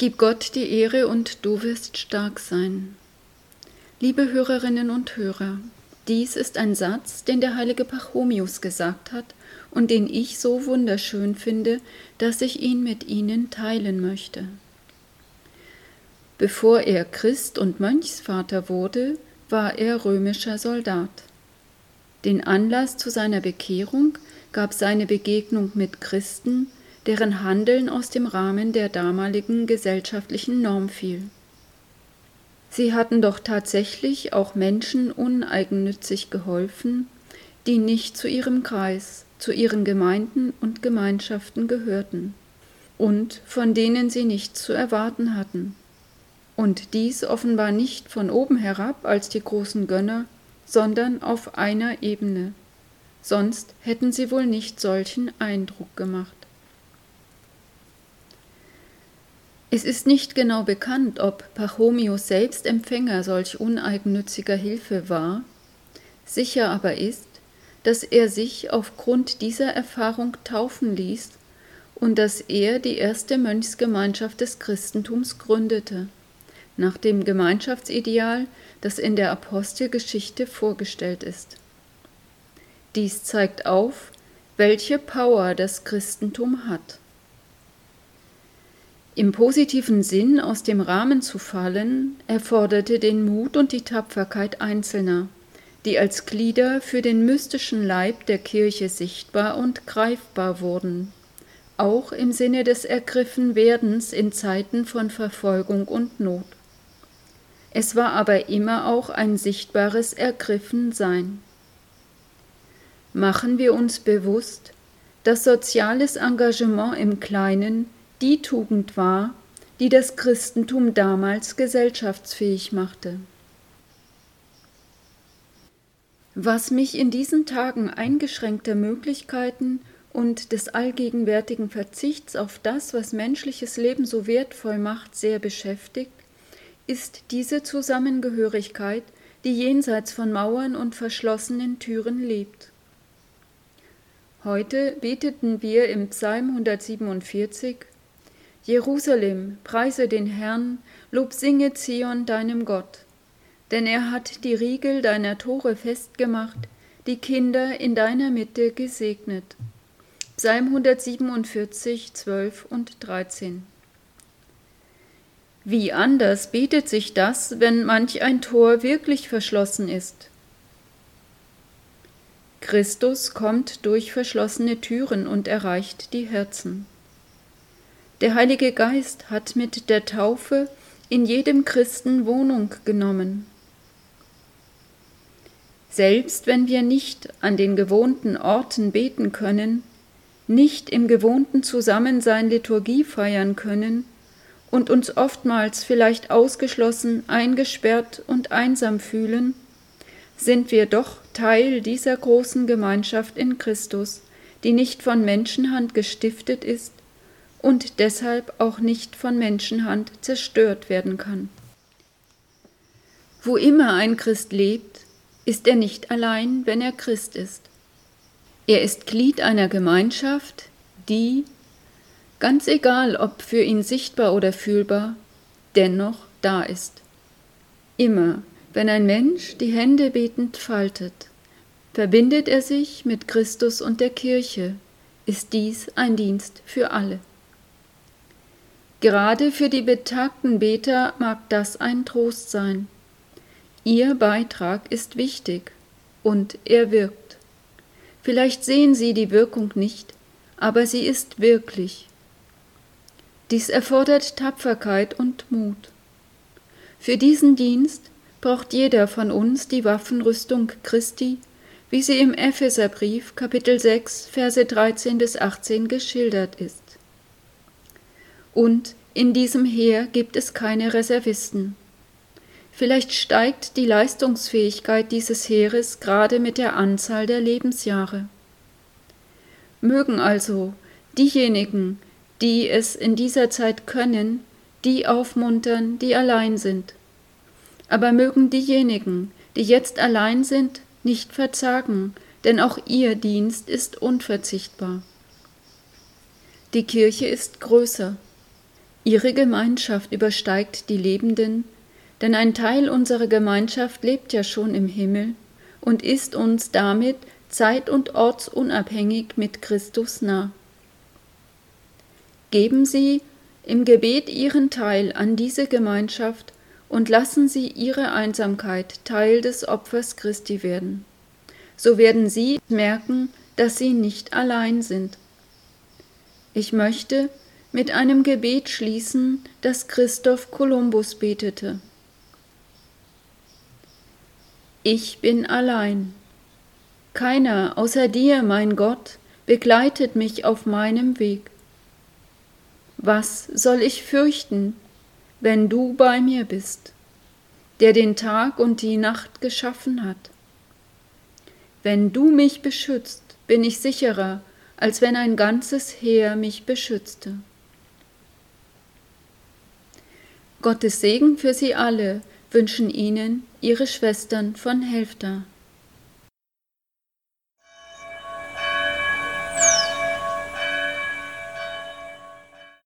Gib Gott die Ehre und du wirst stark sein. Liebe Hörerinnen und Hörer, dies ist ein Satz, den der heilige Pachomius gesagt hat und den ich so wunderschön finde, dass ich ihn mit Ihnen teilen möchte. Bevor er Christ und Mönchsvater wurde, war er römischer Soldat. Den Anlass zu seiner Bekehrung gab seine Begegnung mit Christen, deren Handeln aus dem Rahmen der damaligen gesellschaftlichen Norm fiel. Sie hatten doch tatsächlich auch Menschen uneigennützig geholfen, die nicht zu ihrem Kreis, zu ihren Gemeinden und Gemeinschaften gehörten und von denen sie nichts zu erwarten hatten. Und dies offenbar nicht von oben herab als die großen Gönner, sondern auf einer Ebene. Sonst hätten sie wohl nicht solchen Eindruck gemacht. Es ist nicht genau bekannt, ob Pachomius selbst Empfänger solch uneigennütziger Hilfe war, sicher aber ist, dass er sich aufgrund dieser Erfahrung taufen ließ und dass er die erste Mönchsgemeinschaft des Christentums gründete, nach dem Gemeinschaftsideal, das in der Apostelgeschichte vorgestellt ist. Dies zeigt auf, welche Power das Christentum hat. Im positiven Sinn aus dem Rahmen zu fallen, erforderte den Mut und die Tapferkeit Einzelner, die als Glieder für den mystischen Leib der Kirche sichtbar und greifbar wurden, auch im Sinne des Ergriffenwerdens in Zeiten von Verfolgung und Not. Es war aber immer auch ein sichtbares Ergriffensein. Machen wir uns bewusst, dass soziales Engagement im Kleinen die Tugend war, die das Christentum damals gesellschaftsfähig machte. Was mich in diesen Tagen eingeschränkter Möglichkeiten und des allgegenwärtigen Verzichts auf das, was menschliches Leben so wertvoll macht, sehr beschäftigt, ist diese Zusammengehörigkeit, die jenseits von Mauern und verschlossenen Türen lebt. Heute beteten wir im Psalm 147 Jerusalem, preise den Herrn, Lob singe Zion deinem Gott. Denn er hat die Riegel deiner Tore festgemacht, die Kinder in deiner Mitte gesegnet. Psalm 147, 12 und 13. Wie anders bietet sich das, wenn manch ein Tor wirklich verschlossen ist? Christus kommt durch verschlossene Türen und erreicht die Herzen. Der Heilige Geist hat mit der Taufe in jedem Christen Wohnung genommen. Selbst wenn wir nicht an den gewohnten Orten beten können, nicht im gewohnten Zusammensein Liturgie feiern können und uns oftmals vielleicht ausgeschlossen, eingesperrt und einsam fühlen, sind wir doch Teil dieser großen Gemeinschaft in Christus, die nicht von Menschenhand gestiftet ist, und deshalb auch nicht von Menschenhand zerstört werden kann. Wo immer ein Christ lebt, ist er nicht allein, wenn er Christ ist. Er ist Glied einer Gemeinschaft, die, ganz egal ob für ihn sichtbar oder fühlbar, dennoch da ist. Immer, wenn ein Mensch die Hände betend faltet, verbindet er sich mit Christus und der Kirche, ist dies ein Dienst für alle. Gerade für die betagten Beter mag das ein Trost sein. Ihr Beitrag ist wichtig und er wirkt. Vielleicht sehen Sie die Wirkung nicht, aber sie ist wirklich. Dies erfordert Tapferkeit und Mut. Für diesen Dienst braucht jeder von uns die Waffenrüstung Christi, wie sie im Epheserbrief Kapitel 6 Verse 13 bis 18 geschildert ist. Und in diesem Heer gibt es keine Reservisten. Vielleicht steigt die Leistungsfähigkeit dieses Heeres gerade mit der Anzahl der Lebensjahre. Mögen also diejenigen, die es in dieser Zeit können, die aufmuntern, die allein sind. Aber mögen diejenigen, die jetzt allein sind, nicht verzagen, denn auch ihr Dienst ist unverzichtbar. Die Kirche ist größer, Ihre Gemeinschaft übersteigt die Lebenden, denn ein Teil unserer Gemeinschaft lebt ja schon im Himmel und ist uns damit zeit- und ortsunabhängig mit Christus nah. Geben Sie im Gebet Ihren Teil an diese Gemeinschaft und lassen Sie Ihre Einsamkeit Teil des Opfers Christi werden. So werden Sie merken, dass Sie nicht allein sind. Ich möchte mit einem Gebet schließen, das Christoph Kolumbus betete. Ich bin allein. Keiner außer dir, mein Gott, begleitet mich auf meinem Weg. Was soll ich fürchten, wenn du bei mir bist, der den Tag und die Nacht geschaffen hat? Wenn du mich beschützt, bin ich sicherer, als wenn ein ganzes Heer mich beschützte. Gottes Segen für Sie alle wünschen Ihnen Ihre Schwestern von Helfter.